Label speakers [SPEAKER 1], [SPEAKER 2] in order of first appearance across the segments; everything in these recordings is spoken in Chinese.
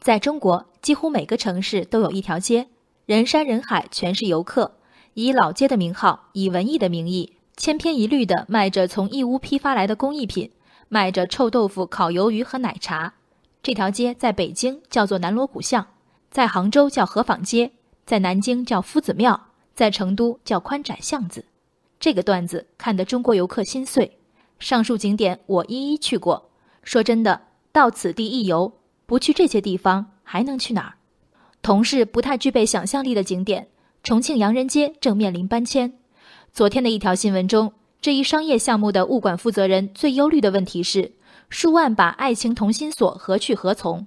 [SPEAKER 1] 在中国，几乎每个城市都有一条街，人山人海，全是游客，以老街的名号，以文艺的名义，千篇一律地卖着从义乌批发来的工艺品，卖着臭豆腐、烤鱿鱼和奶茶。这条街在北京叫做南锣鼓巷，在杭州叫河坊街，在南京叫夫子庙，在成都叫宽窄巷子。这个段子看得中国游客心碎。上述景点我一一去过，说真的，到此地一游。不去这些地方还能去哪儿？同是不太具备想象力的景点，重庆洋人街正面临搬迁。昨天的一条新闻中，这一商业项目的物管负责人最忧虑的问题是：数万把爱情同心锁何去何从？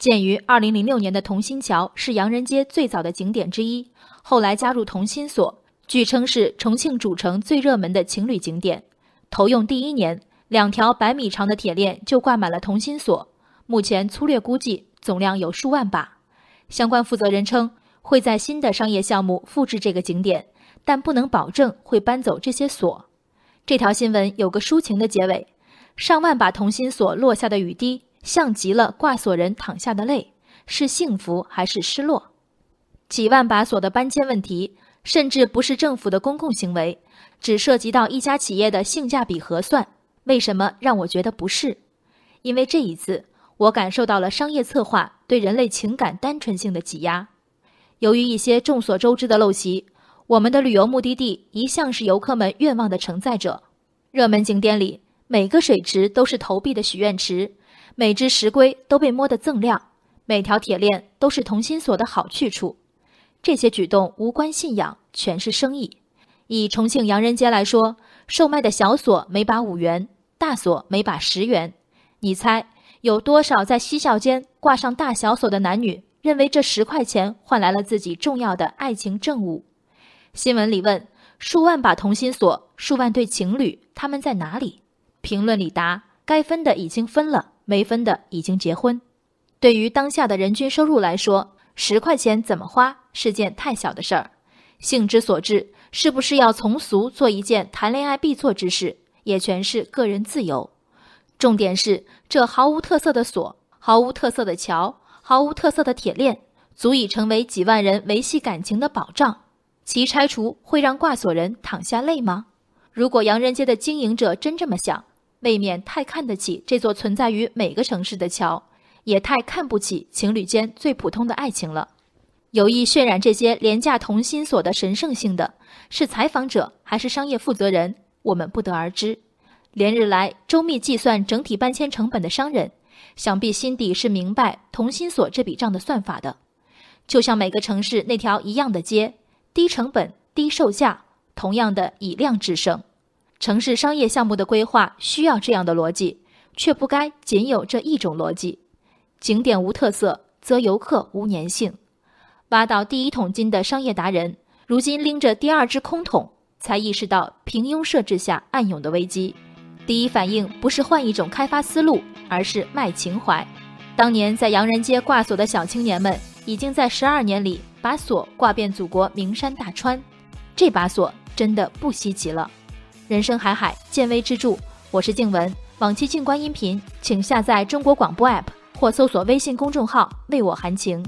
[SPEAKER 1] 鉴于2006年的同心桥是洋人街最早的景点之一，后来加入同心锁，据称是重庆主城最热门的情侣景点。投用第一年，两条百米长的铁链就挂满了同心锁。目前粗略估计总量有数万把，相关负责人称会在新的商业项目复制这个景点，但不能保证会搬走这些锁。这条新闻有个抒情的结尾：上万把同心锁落下的雨滴，像极了挂锁人淌下的泪，是幸福还是失落？几万把锁的搬迁问题，甚至不是政府的公共行为，只涉及到一家企业的性价比核算。为什么让我觉得不是？因为这一次。我感受到了商业策划对人类情感单纯性的挤压。由于一些众所周知的陋习，我们的旅游目的地一向是游客们愿望的承载者。热门景点里，每个水池都是投币的许愿池，每只石龟都被摸得锃亮，每条铁链都是同心锁的好去处。这些举动无关信仰，全是生意。以重庆洋人街来说，售卖的小锁每把五元，大锁每把十元。你猜？有多少在嬉笑间挂上大小锁的男女，认为这十块钱换来了自己重要的爱情证物？新闻里问数万把同心锁，数万对情侣，他们在哪里？评论里答：该分的已经分了，没分的已经结婚。对于当下的人均收入来说，十块钱怎么花是件太小的事儿。性之所至，是不是要从俗做一件谈恋爱必做之事，也全是个人自由。重点是，这毫无特色的锁，毫无特色的桥，毫无特色的铁链，足以成为几万人维系感情的保障。其拆除会让挂锁人淌下泪吗？如果洋人街的经营者真这么想，未免太看得起这座存在于每个城市的桥，也太看不起情侣间最普通的爱情了。有意渲染这些廉价同心锁的神圣性的是采访者还是商业负责人，我们不得而知。连日来周密计算整体搬迁成本的商人，想必心底是明白同心锁这笔账的算法的。就像每个城市那条一样的街，低成本低售价，同样的以量制胜。城市商业项目的规划需要这样的逻辑，却不该仅有这一种逻辑。景点无特色，则游客无粘性。挖到第一桶金的商业达人，如今拎着第二只空桶，才意识到平庸设置下暗涌的危机。第一反应不是换一种开发思路，而是卖情怀。当年在洋人街挂锁的小青年们，已经在十二年里把锁挂遍祖国名山大川。这把锁真的不稀奇了。人生海海，见微知著。我是静文，往期静观音频，请下载中国广播 app 或搜索微信公众号为我含情。